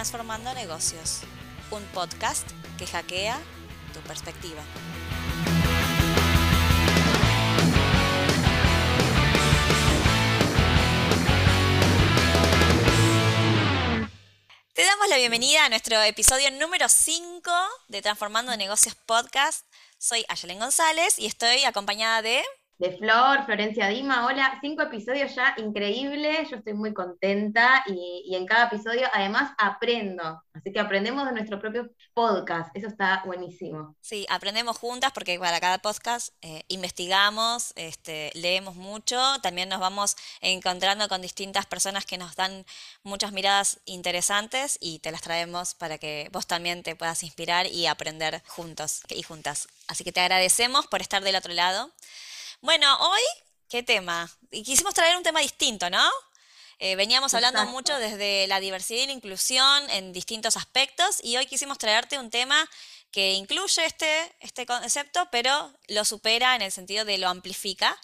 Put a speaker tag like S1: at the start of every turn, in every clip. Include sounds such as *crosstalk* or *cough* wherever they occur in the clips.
S1: Transformando Negocios, un podcast que hackea tu perspectiva. Te damos la bienvenida a nuestro episodio número 5 de Transformando Negocios Podcast. Soy Ayelen González y estoy acompañada de
S2: de Flor, Florencia Dima. Hola, cinco episodios ya increíbles, yo estoy muy contenta y, en cada episodio además aprendo, así que aprendemos de nuestro propio podcast, eso está buenísimo.
S1: Sí, aprendemos juntas porque para cada podcast eh, investigamos, este, leemos mucho, también nos vamos encontrando con distintas personas que nos dan muchas miradas interesantes y te las traemos para que vos también te puedas inspirar y aprender juntos y juntas. Así que te agradecemos por estar del otro lado. Bueno, hoy, ¿qué tema? Y quisimos traer un tema distinto, ¿no? Eh, veníamos hablando mucho desde la diversidad y la inclusión en distintos aspectos y hoy quisimos traerte un tema que incluye este, este concepto, pero lo supera en el sentido de lo amplifica.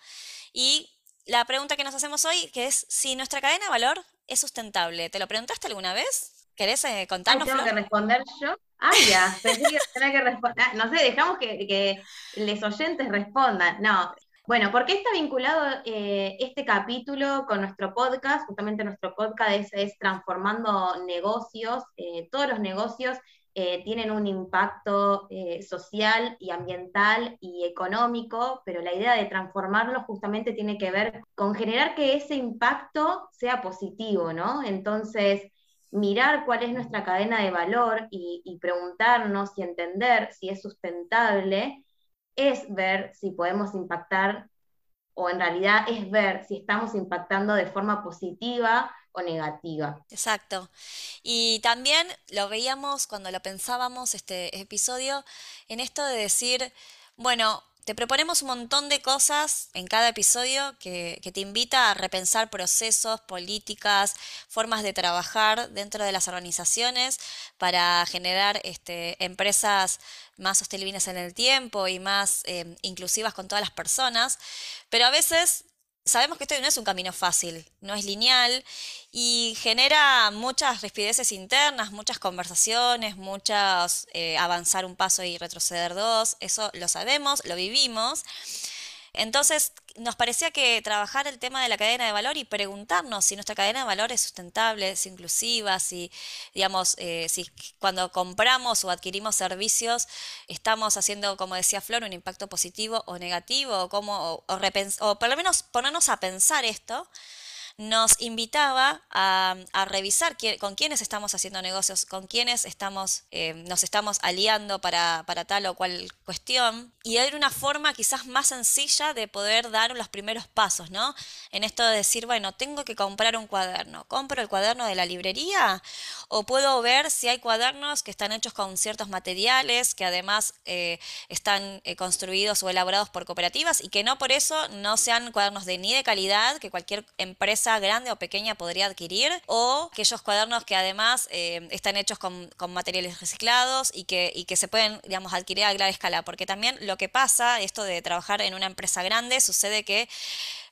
S1: Y la pregunta que nos hacemos hoy, que es si nuestra cadena de valor es sustentable. ¿Te lo preguntaste alguna vez? ¿Querés eh, contarnos?
S2: tengo que responder yo. Ah, ya, pensé que tenía que responder. Ah, no sé, dejamos que, que los oyentes respondan. No, bueno, ¿por qué está vinculado eh, este capítulo con nuestro podcast? Justamente nuestro podcast es, Transformando Negocios. Eh, todos los negocios eh, tienen un impacto social y ambiental y económico, pero la idea de transformarlo justamente tiene que ver con generar que ese impacto sea positivo, ¿no? Entonces, mirar cuál es nuestra cadena de valor y preguntarnos y entender si es sustentable es ver si podemos impactar o en realidad es ver si estamos impactando de forma positiva o negativa.
S1: Exacto. Y también lo veíamos cuando lo pensábamos este episodio en esto de decir, bueno, te proponemos un montón de cosas en cada episodio que, te invita a repensar procesos, políticas, formas de trabajar dentro de las organizaciones para generar este, empresas más sostenibles en el tiempo y más eh, inclusivas con todas las personas. Pero a veces sabemos que esto no es un camino fácil, no es lineal y genera muchas rispideces internas, muchas conversaciones, muchas eh, avanzar un paso y retroceder dos, eso lo sabemos, lo vivimos. Entonces, nos parecía que trabajar el tema de la cadena de valor y preguntarnos si nuestra cadena de valor es sustentable, es inclusiva, si, digamos, eh, si cuando compramos o adquirimos servicios estamos haciendo, como decía Flor, un impacto positivo o negativo, o, cómo, o por lo menos ponernos a pensar esto nos invitaba a, revisar con quiénes estamos haciendo negocios, con quiénes estamos, eh, nos estamos aliando para, tal o cual cuestión. Y era una forma quizás más sencilla de poder dar los primeros pasos, ¿no? En esto de decir, bueno, tengo que comprar un cuaderno. ¿Compro el cuaderno de la librería? ¿O puedo ver si hay cuadernos que están hechos con ciertos materiales, que además eh, están eh, construidos o elaborados por cooperativas y que no por eso no sean cuadernos de ni de calidad que cualquier empresa grande o pequeña podría adquirir, o aquellos cuadernos que además eh, están hechos con, materiales reciclados y que, y que se pueden, digamos, adquirir a gran escala, porque también lo que pasa, esto de trabajar en una empresa grande, sucede que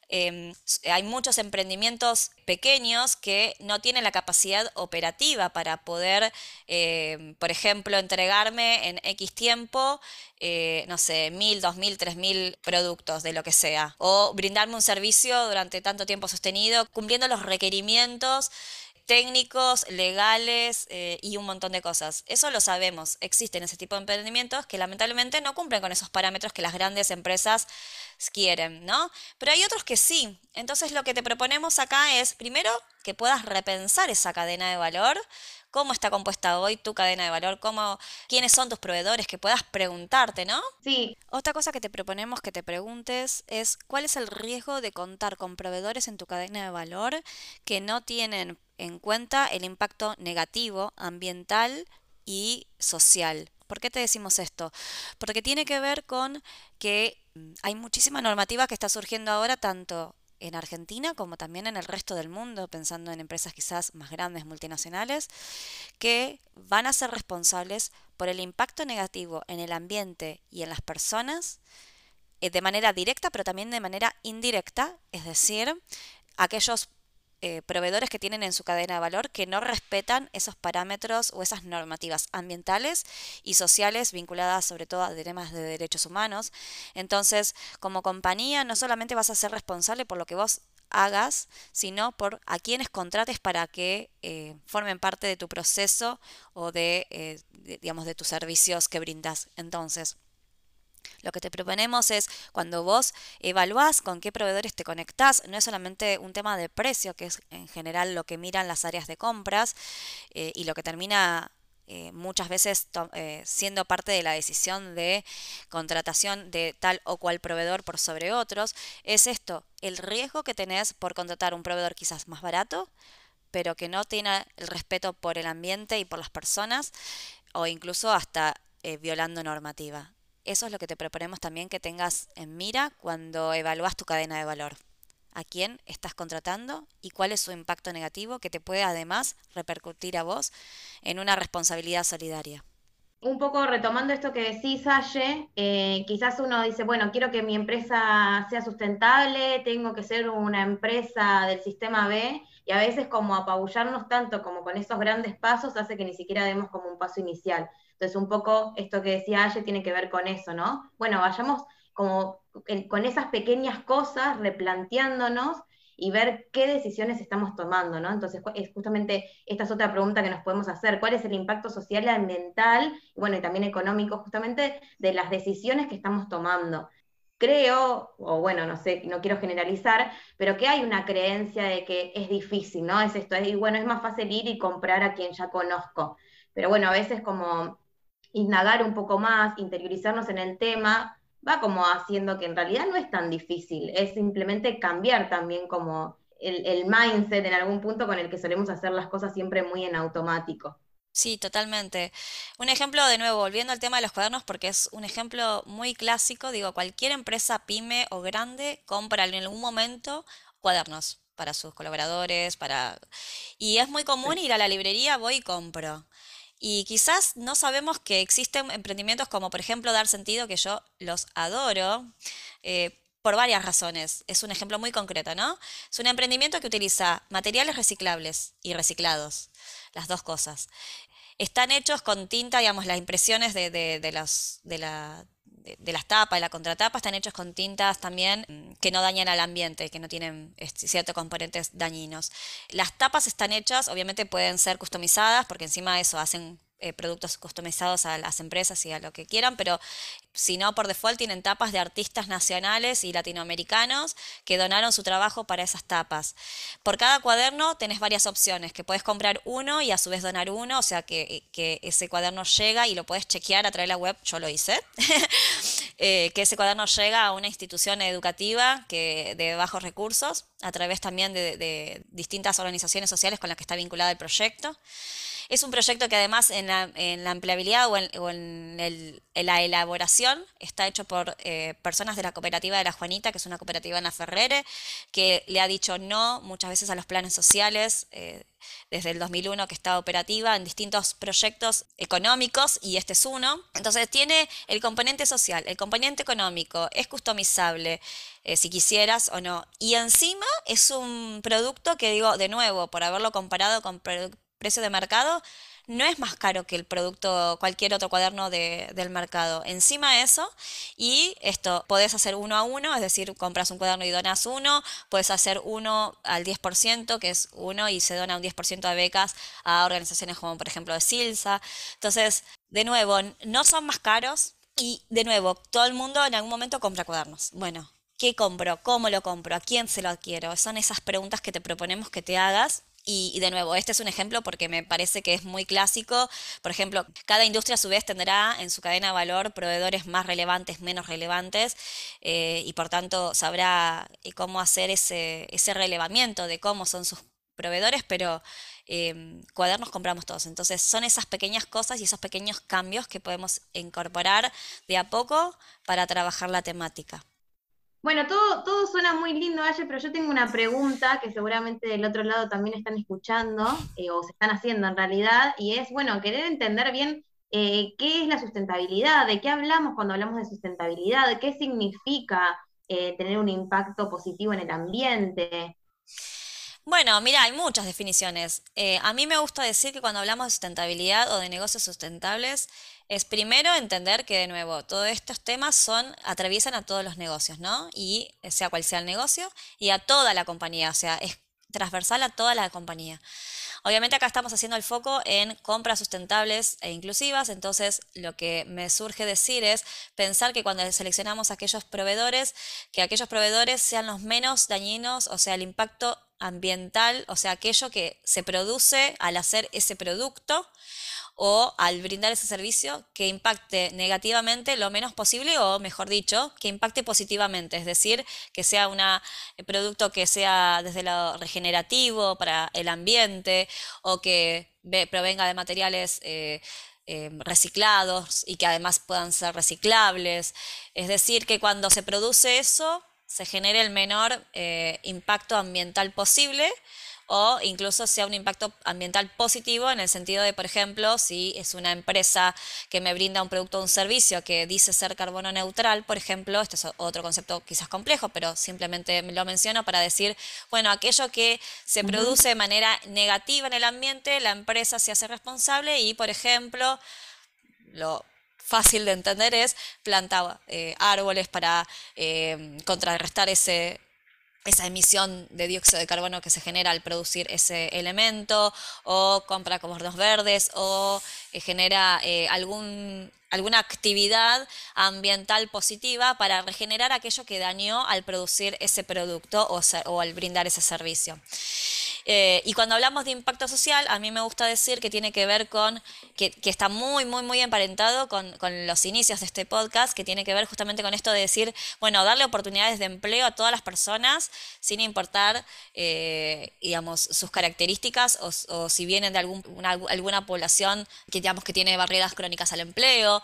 S1: Em, hay muchos emprendimientos pequeños que no tienen la capacidad operativa para poder, em, por ejemplo, entregarme en X tiempo, eh, no sé, mil, dos mil, tres mil productos de lo que sea, o brindarme un servicio durante tanto tiempo sostenido, cumpliendo los requerimientos técnicos, legales eh, y un montón de cosas. Eso lo sabemos, existen ese tipo de emprendimientos que lamentablemente no cumplen con esos parámetros que las grandes empresas quieren, ¿no? Pero hay otros que sí. Entonces lo que te proponemos acá es, primero, que puedas repensar esa cadena de valor, cómo está compuesta hoy tu cadena de valor, cómo, quiénes son tus proveedores, que puedas preguntarte, ¿no?
S2: Sí.
S1: Otra cosa que te proponemos que te preguntes es cuál es el riesgo de contar con proveedores en tu cadena de valor que no tienen en cuenta el impacto negativo, ambiental y social. ¿Por qué te decimos esto? Porque tiene que ver con que mm, hay muchísima normativa que está surgiendo ahora tanto en Argentina como también en el resto del mundo, pensando en empresas quizás más grandes, multinacionales, que van a ser responsables por el impacto negativo en el ambiente y en las personas eh, de manera directa, pero también de manera indirecta, es decir, aquellos eh, proveedores que tienen en su cadena de valor que no respetan esos parámetros o esas normativas ambientales y sociales vinculadas sobre todo a temas de derechos humanos. Entonces, como compañía, no solamente vas a ser responsable por lo que vos hagas, sino por a quienes contrates para que eh, formen parte de tu proceso o eh, de, digamos, de tus servicios que brindas. Entonces, lo que te proponemos es cuando vos evaluás con qué proveedores te conectás, no es solamente un tema de precio, que es en general lo que miran las áreas de compras eh, y lo que termina eh, muchas veces eh, siendo parte de la decisión de contratación de tal o cual proveedor por sobre otros, es esto, el riesgo que tenés por contratar un proveedor quizás más barato, pero que no tiene el respeto por el ambiente y por las personas, o incluso hasta violando normativa. Eso es lo que te proponemos también que tengas en mira cuando evalúas tu cadena de valor. A quién estás contratando y cuál es su impacto negativo que te puede además repercutir a vos en una responsabilidad solidaria.
S2: Un poco retomando esto que decís, Aye, eh, quizás uno dice, bueno, quiero que mi empresa sea sustentable, tengo que ser una empresa del sistema B, y a veces como apabullarnos tanto como con esos grandes pasos hace que ni siquiera demos como un paso inicial. Entonces, un poco esto que decía Aye tiene que ver con eso, ¿no? Bueno, vayamos como con esas pequeñas cosas replanteándonos y ver qué decisiones estamos tomando, ¿no? Entonces, es justamente esta es otra pregunta que nos podemos hacer, ¿cuál es el impacto social ambiental, y bueno, y también económico justamente de las decisiones que estamos tomando? Creo, o bueno, no sé, no quiero generalizar, pero que hay una creencia de que es difícil, ¿no? Es esto, y bueno, es más fácil ir y comprar a quien ya conozco. Pero bueno, a veces como indagar un poco más, interiorizarnos en el tema, va como haciendo que en realidad no es tan difícil, es simplemente cambiar también como el, el mindset en algún punto con el que solemos hacer las cosas siempre muy en automático.
S1: Sí, totalmente. Un ejemplo, de nuevo, volviendo al tema de los cuadernos, porque es un ejemplo muy clásico, digo, cualquier empresa pyme o grande compra en algún momento cuadernos para sus colaboradores, para... Y es muy común ir a la librería, voy y compro. Y quizás no sabemos que existen emprendimientos como por ejemplo Dar Sentido, que yo los adoro. Eh, por varias razones. Es un ejemplo muy concreto, ¿no? Es un emprendimiento que utiliza materiales reciclables y reciclados, las dos cosas. Están hechos con tinta, digamos, las impresiones de, de, de, de, la, de, las tapas, de la contratapa, están hechos con tintas también mm, que no dañan al ambiente, que no tienen ciertos componentes dañinos. Las tapas están hechas, obviamente pueden ser customizadas, porque encima de eso hacen eh, productos customizados a las empresas y a lo que quieran, pero si no, por default tienen tapas de artistas nacionales y latinoamericanos que donaron su trabajo para esas tapas. Por cada cuaderno tenés varias opciones, que puedes comprar uno y a su vez donar uno, o sea que, ese cuaderno llega y lo puedes chequear a través de la web, yo lo hice, *laughs* eh, que ese cuaderno llega a una institución educativa que, de bajos recursos, a través también de, de distintas organizaciones sociales con las que está vinculado el proyecto. Es un proyecto que además en la, empleabilidad o en, la elaboración está hecho por eh, personas de la cooperativa de la Juanita, que es una cooperativa en la Ferrere, que le ha dicho no muchas veces a los planes sociales. Eh, desde el 2001 que está operativa en distintos proyectos económicos y este es uno. Entonces tiene el componente social, el componente económico, es customizable eh, si quisieras o no. Y encima es un producto que digo, de nuevo, por haberlo comparado con precio de mercado, no es más caro que el producto, cualquier otro cuaderno del mercado. Encima eso, y esto, podés hacer uno a uno, es decir, compras un cuaderno y donas uno, puedes hacer uno al 10%, que es uno, y se dona un 10% de becas a organizaciones como por ejemplo de Silsa. Entonces, de nuevo, no son más caros y de nuevo, todo el mundo en algún momento compra cuadernos. Bueno, ¿qué compro? ¿Cómo lo compro? ¿A quién se lo adquiero? Son esas preguntas que te proponemos que te hagas y, de nuevo, este es un ejemplo porque me parece que es muy clásico. Por ejemplo, cada industria a su vez tendrá en su cadena de valor proveedores más relevantes, menos relevantes, eh, y por tanto sabrá eh, cómo hacer ese, ese relevamiento de cómo son sus proveedores, pero em, cuadernos compramos todos. Entonces son esas pequeñas cosas y esos pequeños cambios que podemos incorporar de a poco para trabajar la temática.
S2: Bueno, todo, todo suena muy lindo, Aye, pero yo tengo una pregunta que seguramente del otro lado también están escuchando, eh, o se están haciendo en realidad, y es, bueno, querer entender bien eh, qué es la sustentabilidad, de qué hablamos cuando hablamos de sustentabilidad, qué significa eh, tener un impacto positivo en el ambiente.
S1: Bueno, mira, hay muchas definiciones. Eh, a mí me gusta decir que cuando hablamos de sustentabilidad o de negocios sustentables, es primero entender que, de nuevo, todos estos temas son, atraviesan a todos los negocios, ¿no? Y sea cual sea el negocio, y a toda la compañía, o sea, es transversal a toda la compañía. Obviamente acá estamos haciendo el foco en compras sustentables e inclusivas, entonces lo que me surge decir es pensar que cuando seleccionamos aquellos proveedores, que aquellos proveedores sean los menos dañinos, o sea, el impacto ambiental, o sea, aquello que se produce al hacer ese producto o al brindar ese servicio que impacte negativamente lo menos posible o, mejor dicho, que impacte positivamente, es decir, que sea un eh, producto que sea desde lo regenerativo para el ambiente o que provenga de materiales eh, eh, reciclados y que además puedan ser reciclables. Es decir, que cuando se produce eso, se genere el menor impacto ambiental posible o incluso sea un impacto ambiental positivo en el sentido de, por ejemplo, si es una empresa que me brinda un producto o un servicio que dice ser carbono neutral, por ejemplo, este es otro concepto quizás complejo, pero simplemente lo menciono para decir, bueno, aquello que se produce de manera negativa en el ambiente, la empresa se hace responsable y, por ejemplo, lo fácil de entender es plantar eh, árboles para eh, contrarrestar ese, esa emisión de dióxido de carbono que se genera al producir ese elemento, o compra comornos verdes, o eh, genera eh, algún, alguna actividad ambiental positiva para regenerar aquello que dañó al producir ese producto o al brindar ese servicio. Eh, y cuando hablamos de impacto social, a mí me gusta decir que tiene que ver con, que, está muy, muy, muy emparentado con, los inicios de este podcast, que tiene que ver justamente con esto de decir, bueno, darle oportunidades de empleo a todas las personas sin importar, eh, digamos, sus características o, si vienen de algún, alguna población que, digamos, que tiene barreras crónicas al empleo,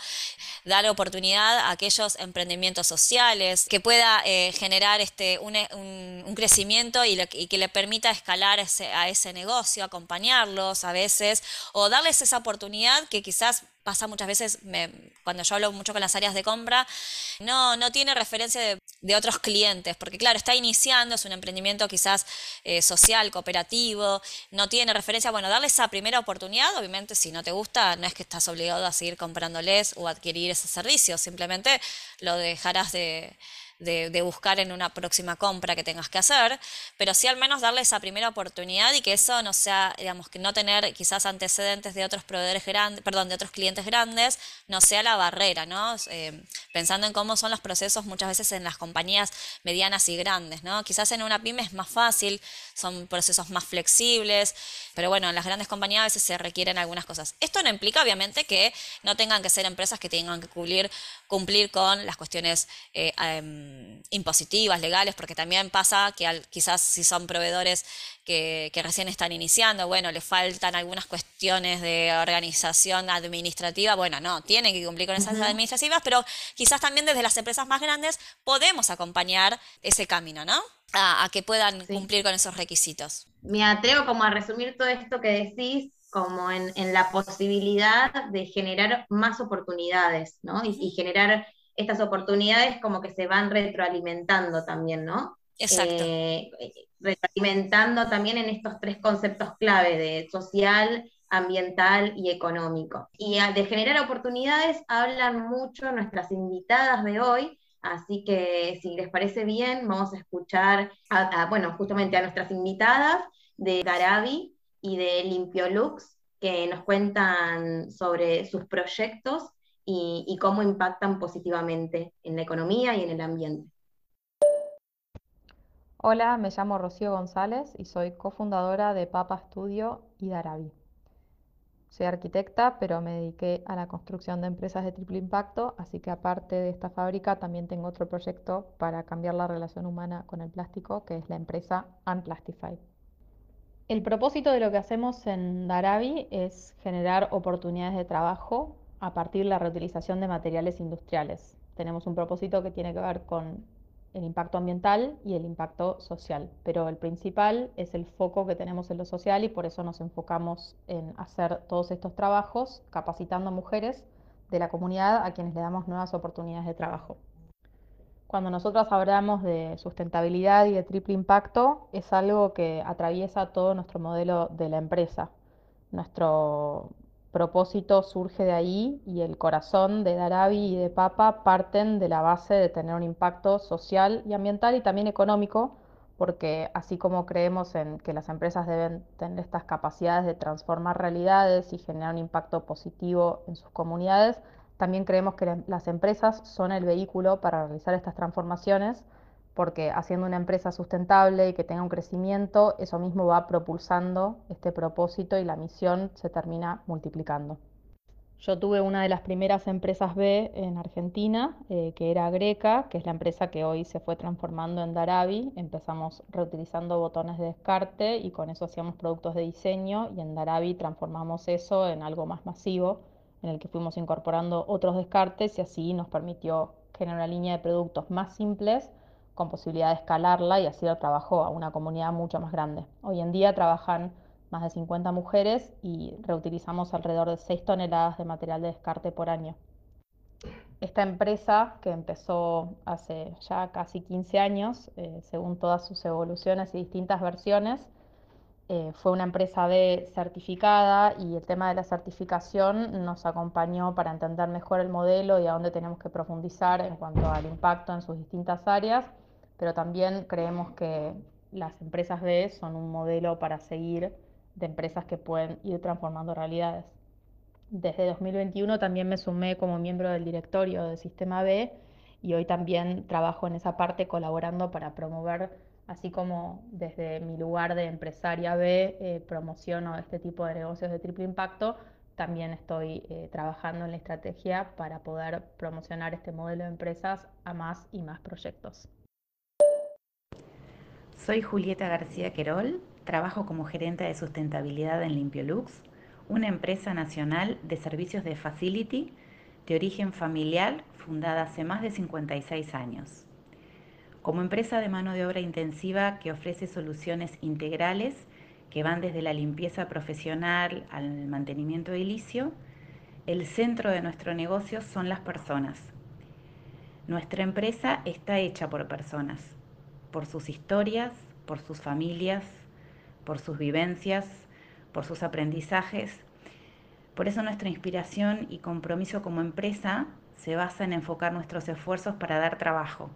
S1: dar oportunidad a aquellos emprendimientos sociales, que pueda eh, generar este, un, crecimiento y, y que le permita escalar a ese negocio, acompañarlos a veces, o darles esa oportunidad que quizás pasa muchas veces, cuando yo hablo mucho con las áreas de compra, no, no tiene referencia de, otros clientes, porque claro, está iniciando, es un emprendimiento quizás eh, social, cooperativo, no tiene referencia, bueno, darles esa primera oportunidad, obviamente si no te gusta, no es que estás obligado a seguir comprándoles o adquirir ese servicio, simplemente lo dejarás de de, buscar en una próxima compra que tengas que hacer, pero sí al menos darle esa primera oportunidad y que eso no sea, digamos, que no tener quizás antecedentes de otros proveedores grandes, perdón, de otros clientes grandes, no sea la barrera, ¿no? Eh, pensando en cómo son los procesos muchas veces en las compañías medianas y grandes, ¿no? Quizás en una pyme es más fácil, son procesos más flexibles, pero bueno, en las grandes compañías a veces se requieren algunas cosas. Esto no implica, obviamente, que no tengan que ser empresas que tengan que cumplir, cumplir con las cuestiones eh, em, impositivas, legales, porque también pasa que quizás si son proveedores que, recién están iniciando, bueno, le faltan algunas cuestiones de organización administrativa, bueno, no, tienen que cumplir con esas administrativas, pero quizás también desde las empresas más grandes podemos acompañar ese camino, ¿no? a, que puedan cumplir con esos requisitos.
S2: Me atrevo como a resumir todo esto que decís como en, la posibilidad de generar más oportunidades, ¿no? Y, generar estas oportunidades como que se van retroalimentando también, ¿no?
S1: Exacto. Eh,
S2: retroalimentando también en estos tres conceptos clave de social, ambiental y económico. Y de generar oportunidades hablan mucho nuestras invitadas de hoy, Así que si les parece bien, vamos a escuchar, a, bueno, justamente a nuestras invitadas de Garabi y de Limpiolux, que nos cuentan sobre sus proyectos y, y cómo impactan positivamente en la economía y en el ambiente.
S3: Hola, me llamo Rocío González y soy cofundadora de Papa Studio y Darabi. Soy arquitecta, pero me dediqué a la construcción de empresas de triple impacto, así que aparte de esta fábrica también tengo otro proyecto para cambiar la relación humana con el plástico, que es la empresa Unplastify. El propósito de lo que hacemos en Darabi es generar oportunidades de trabajo a partir de la reutilización de materiales industriales. Tenemos un propósito que tiene que ver con el impacto ambiental y el impacto social, pero el principal es el foco que tenemos en lo social y por eso nos enfocamos en hacer todos estos trabajos capacitando mujeres de la comunidad a quienes le damos nuevas oportunidades de trabajo. Cuando nosotros hablamos de sustentabilidad y de triple impacto, es algo que atraviesa todo nuestro modelo de la empresa. Nuestro propósito surge de ahí y el corazón de Darabi y de Papa parten de la base de tener un impacto social y ambiental y también económico, porque así como creemos en que las empresas deben tener estas capacidades de transformar realidades y generar un impacto positivo en sus comunidades, también creemos que las empresas son el vehículo para realizar estas transformaciones, porque haciendo una empresa sustentable y que tenga un crecimiento, eso mismo va propulsando este propósito y la misión se termina multiplicando. Yo tuve una de las primeras empresas B en Argentina, eh, que era Greca, que es la empresa que hoy se fue transformando en Darabi. Empezamos reutilizando botones de descarte y con eso hacíamos productos de diseño y en Darabi transformamos eso en algo más masivo en el que fuimos incorporando otros descartes y así nos permitió generar una línea de productos más simples con posibilidad de escalarla y así lo trabajó a una comunidad mucho más grande. Hoy en día trabajan más de 50 mujeres y reutilizamos alrededor de 6 toneladas de material de descarte por año. Esta empresa, que empezó hace ya casi 15 años, eh, según todas sus evoluciones y distintas versiones, eh, fue una empresa B certificada y el tema de la certificación nos acompañó para entender mejor el modelo y a dónde tenemos que profundizar en cuanto al impacto en sus distintas áreas, pero también creemos que las empresas B son un modelo para seguir de empresas que pueden ir transformando realidades. Desde 2021 también me sumé como miembro del directorio de Sistema B y hoy también trabajo en esa parte colaborando para promover así como desde mi lugar de empresaria B eh, promociono este tipo de negocios de triple impacto, también estoy eh, trabajando en la estrategia para poder promocionar este modelo de empresas a más y más proyectos.
S4: Soy Julieta García Querol, trabajo como gerente de sustentabilidad en Limpiolux, una empresa nacional de servicios de facility de origen familiar fundada hace más de 56 años. Como empresa de mano de obra intensiva que ofrece soluciones integrales que van desde la limpieza profesional al mantenimiento edilicio, el centro de nuestro negocio son las personas. Nuestra empresa está hecha por personas, por sus historias, por sus familias, por sus vivencias, por sus aprendizajes. Por eso nuestra inspiración y compromiso como empresa se basa en enfocar nuestros esfuerzos para dar trabajo,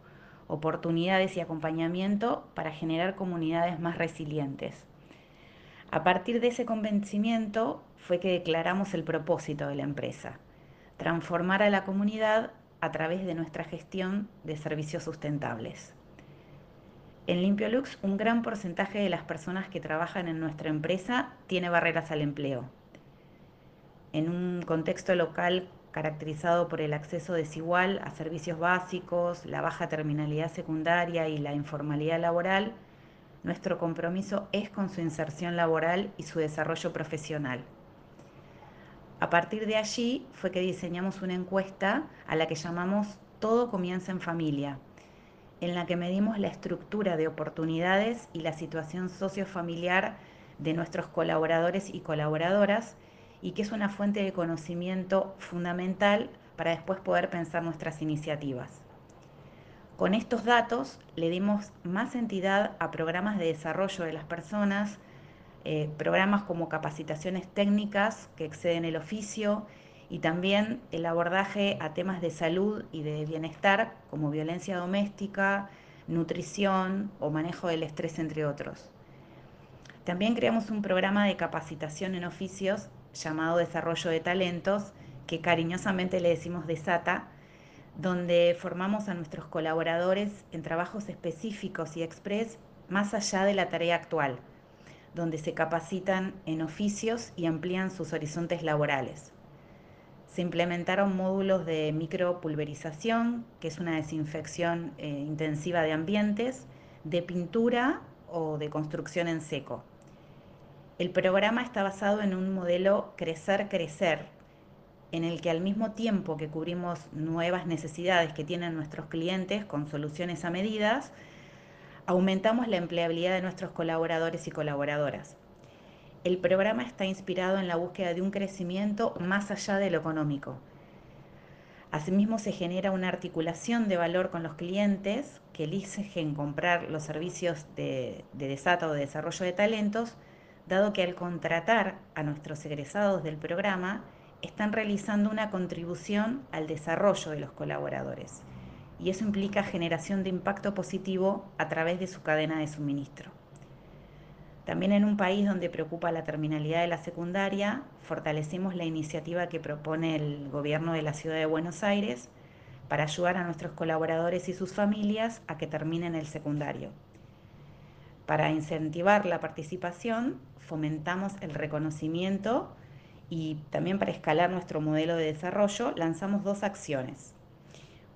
S4: oportunidades y acompañamiento para generar comunidades más resilientes. A partir de ese convencimiento fue que declaramos el propósito de la empresa, transformar a la comunidad a través de nuestra gestión de servicios sustentables. En Limpiolux, un gran porcentaje de las personas que trabajan en nuestra empresa tiene barreras al empleo. En un contexto local caracterizado por el acceso desigual a servicios básicos, la baja terminalidad secundaria y la informalidad laboral, nuestro compromiso es con su inserción laboral y su desarrollo profesional. A partir de allí fue que diseñamos una encuesta a la que llamamos Todo comienza en familia, en la que medimos la estructura de oportunidades y la situación sociofamiliar de nuestros colaboradores y colaboradoras y que es una fuente de conocimiento fundamental para después poder pensar nuestras iniciativas. Con estos datos le dimos más entidad a programas de desarrollo de las personas, eh, programas como capacitaciones técnicas que exceden el oficio y también el abordaje a temas de salud y de bienestar como violencia doméstica, nutrición o manejo del estrés, entre otros. También creamos un programa de capacitación en oficios llamado Desarrollo de Talentos, que cariñosamente le decimos Desata, donde formamos a nuestros colaboradores en trabajos específicos y express más allá de la tarea actual, donde se capacitan en oficios y amplían sus horizontes laborales. Se implementaron módulos de micropulverización, que es una desinfección eh, intensiva de ambientes, de pintura o de construcción en seco. El programa está basado en un modelo crecer-crecer, en el que al mismo tiempo que cubrimos nuevas necesidades que tienen nuestros clientes con soluciones a medidas, aumentamos la empleabilidad de nuestros colaboradores y colaboradoras. El programa está inspirado en la búsqueda de un crecimiento más allá de lo económico. Asimismo, se genera una articulación de valor con los clientes que eligen comprar los servicios de, de desata o de desarrollo de talentos, dado que al contratar a nuestros egresados del programa, están realizando una contribución al desarrollo de los colaboradores y eso implica generación de impacto positivo a través de su cadena de suministro. También en un país donde preocupa la terminalidad de la secundaria, fortalecemos la iniciativa que propone el gobierno de la ciudad de Buenos Aires para ayudar a nuestros colaboradores y sus familias a que terminen el secundario. Para incentivar la participación, fomentamos el reconocimiento y también para escalar nuestro modelo de desarrollo, lanzamos dos acciones.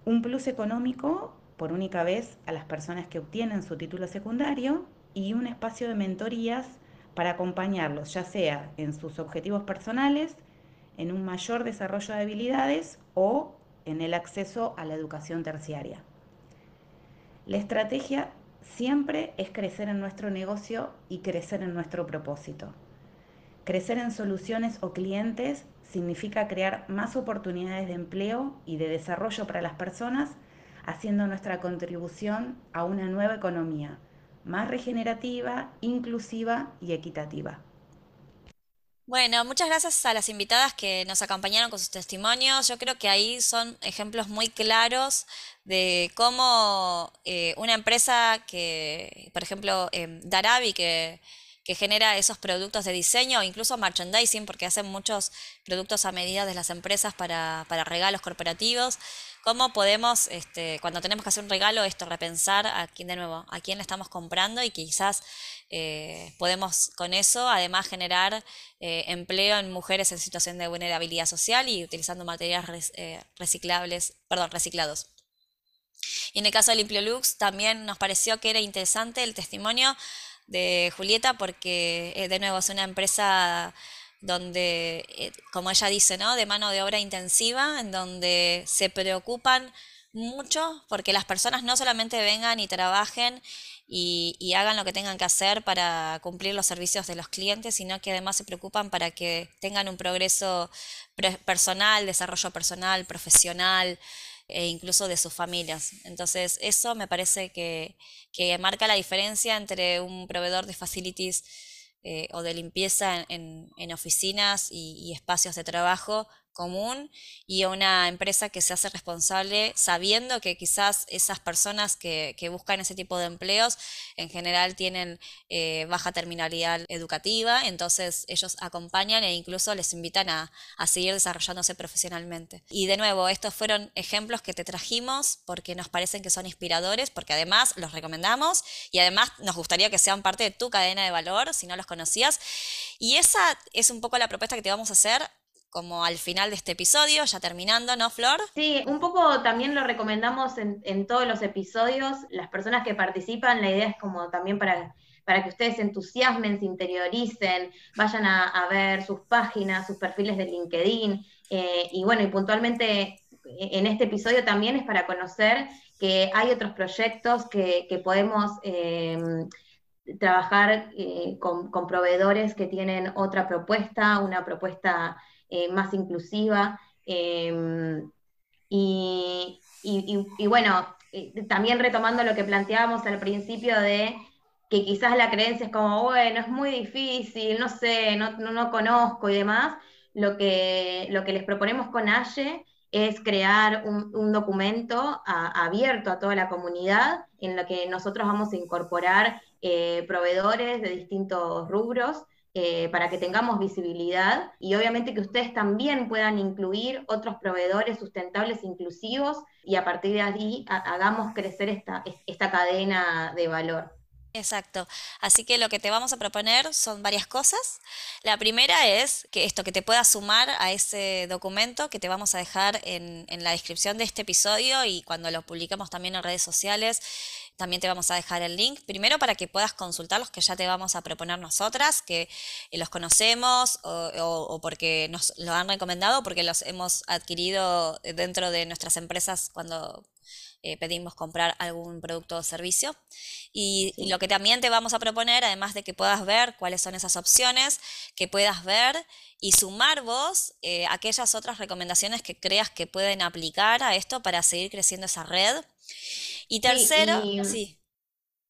S4: Un plus económico por única vez a las personas que obtienen su título secundario y un espacio de mentorías para acompañarlos, ya sea en sus objetivos personales, en un mayor desarrollo de habilidades o en el acceso a la educación terciaria. La estrategia siempre es crecer en nuestro negocio y crecer en nuestro propósito. Crecer en soluciones o clientes significa crear más oportunidades de empleo y de desarrollo para las personas, haciendo nuestra contribución a una nueva economía más regenerativa, inclusiva y equitativa.
S1: Bueno, muchas gracias a las invitadas que nos acompañaron con sus testimonios. Yo creo que ahí son ejemplos muy claros de cómo eh, una empresa que, por ejemplo, eh, Darabi, que que genera esos productos de diseño incluso merchandising, porque hacen muchos productos a medida de las empresas para, regalos corporativos. ¿Cómo podemos, este, cuando tenemos que hacer un regalo, esto repensar a quién de nuevo, a quién le estamos comprando y quizás eh, podemos con eso además generar eh, empleo en mujeres en situación de vulnerabilidad social y utilizando materiales eh, reciclables, perdón, reciclados. Y en el caso de Limpiolux también nos pareció que era interesante el testimonio de Julieta porque de nuevo es una empresa donde, eh, como ella dice, ¿no? De mano de obra intensiva, en donde se preocupan mucho porque las personas no solamente vengan y trabajen y, hagan lo que tengan que hacer para cumplir los servicios de los clientes, sino que además se preocupan para que tengan un progreso personal, desarrollo personal, profesional, e incluso de sus familias. Entonces, eso me parece que, marca la diferencia entre un proveedor de facilities eh, o de limpieza en, oficinas y, espacios de trabajo común y a una empresa que se hace responsable sabiendo que quizás esas personas que, buscan ese tipo de empleos en general tienen eh, baja terminalidad educativa, entonces ellos acompañan e incluso les invitan a, seguir desarrollándose profesionalmente. Y de nuevo, estos fueron ejemplos que te trajimos porque nos parecen que son inspiradores, porque además los recomendamos y además nos gustaría que sean parte de tu cadena de valor si no los conocías. Y esa es un poco la propuesta que te vamos a hacer como al final de este episodio, ya terminando, ¿no, Flor?
S2: Sí, un poco también lo recomendamos en, todos los episodios. Las personas que participan, la idea es como también para, para que ustedes se entusiasmen, se interioricen, vayan a, ver sus páginas, sus perfiles de LinkedIn. Eh, y bueno, y puntualmente en este episodio también es para conocer que hay otros proyectos que, podemos... Em, trabajar eh, con, con, proveedores que tienen otra propuesta, una propuesta eh, más inclusiva. Em, y, bueno, eh, también retomando lo que planteábamos al principio de que quizás la creencia es como, bueno, es muy difícil, no sé, no, no, conozco y demás, lo que, lo que les proponemos con AYE es crear un, documento abierto a toda la comunidad en lo que nosotros vamos a incorporar eh, proveedores de distintos rubros eh, para que tengamos visibilidad y obviamente que ustedes también puedan incluir otros proveedores sustentables inclusivos y a partir de ahí hagamos crecer esta, esta cadena de valor.
S1: Exacto. Así que lo que te vamos a proponer son varias cosas. La primera es que esto que te pueda sumar a ese documento que te vamos a dejar en, en la descripción de este episodio y cuando lo publicamos también en redes sociales también te vamos a dejar el link, primero para que puedas consultar los que ya te vamos a proponer nosotras, que los conocemos o, porque nos lo han recomendado, porque los hemos adquirido dentro de nuestras empresas cuando eh, pedimos comprar algún producto o servicio. Y, lo que también te vamos a proponer, además de que puedas ver cuáles son esas opciones, que puedas ver y sumar vos eh, aquellas otras recomendaciones que creas que pueden aplicar a esto para seguir creciendo esa red. Y tercero, sí.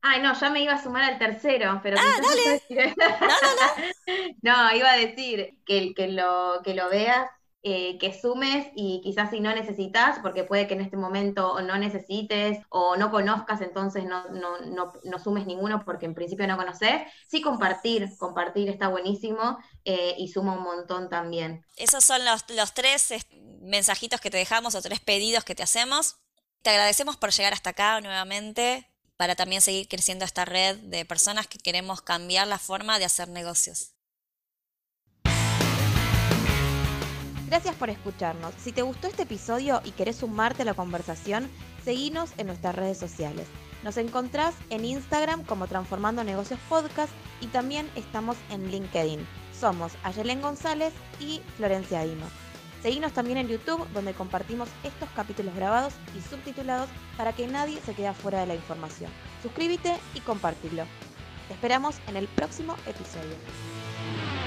S2: Ay, no, ya me iba a sumar al tercero, pero... Ah, dale. no, no, no. *laughs* no, iba a decir que, que, lo, que lo veas eh, que sumes y quizás si no necesitas, porque puede que en este momento no necesites o no conozcas, entonces no, no, no, sumes ninguno porque en principio no conoces. Sí compartir, compartir está buenísimo eh, y suma un montón también.
S1: Esos son los, los tres mensajitos que te dejamos o tres pedidos que te hacemos. Te agradecemos por llegar hasta acá nuevamente para también seguir creciendo esta red de personas que queremos cambiar la forma de hacer negocios.
S5: Gracias por escucharnos. Si te gustó este episodio y querés sumarte a la conversación, seguinos en nuestras redes sociales. Nos encontrás en Instagram como Transformando Negocios Podcast y también estamos en LinkedIn. Somos Ayelen González y Florencia Dino. Seguinos también en YouTube donde compartimos estos capítulos grabados y subtitulados para que nadie se quede fuera de la información. Suscríbete y compartilo. Te esperamos en el próximo episodio.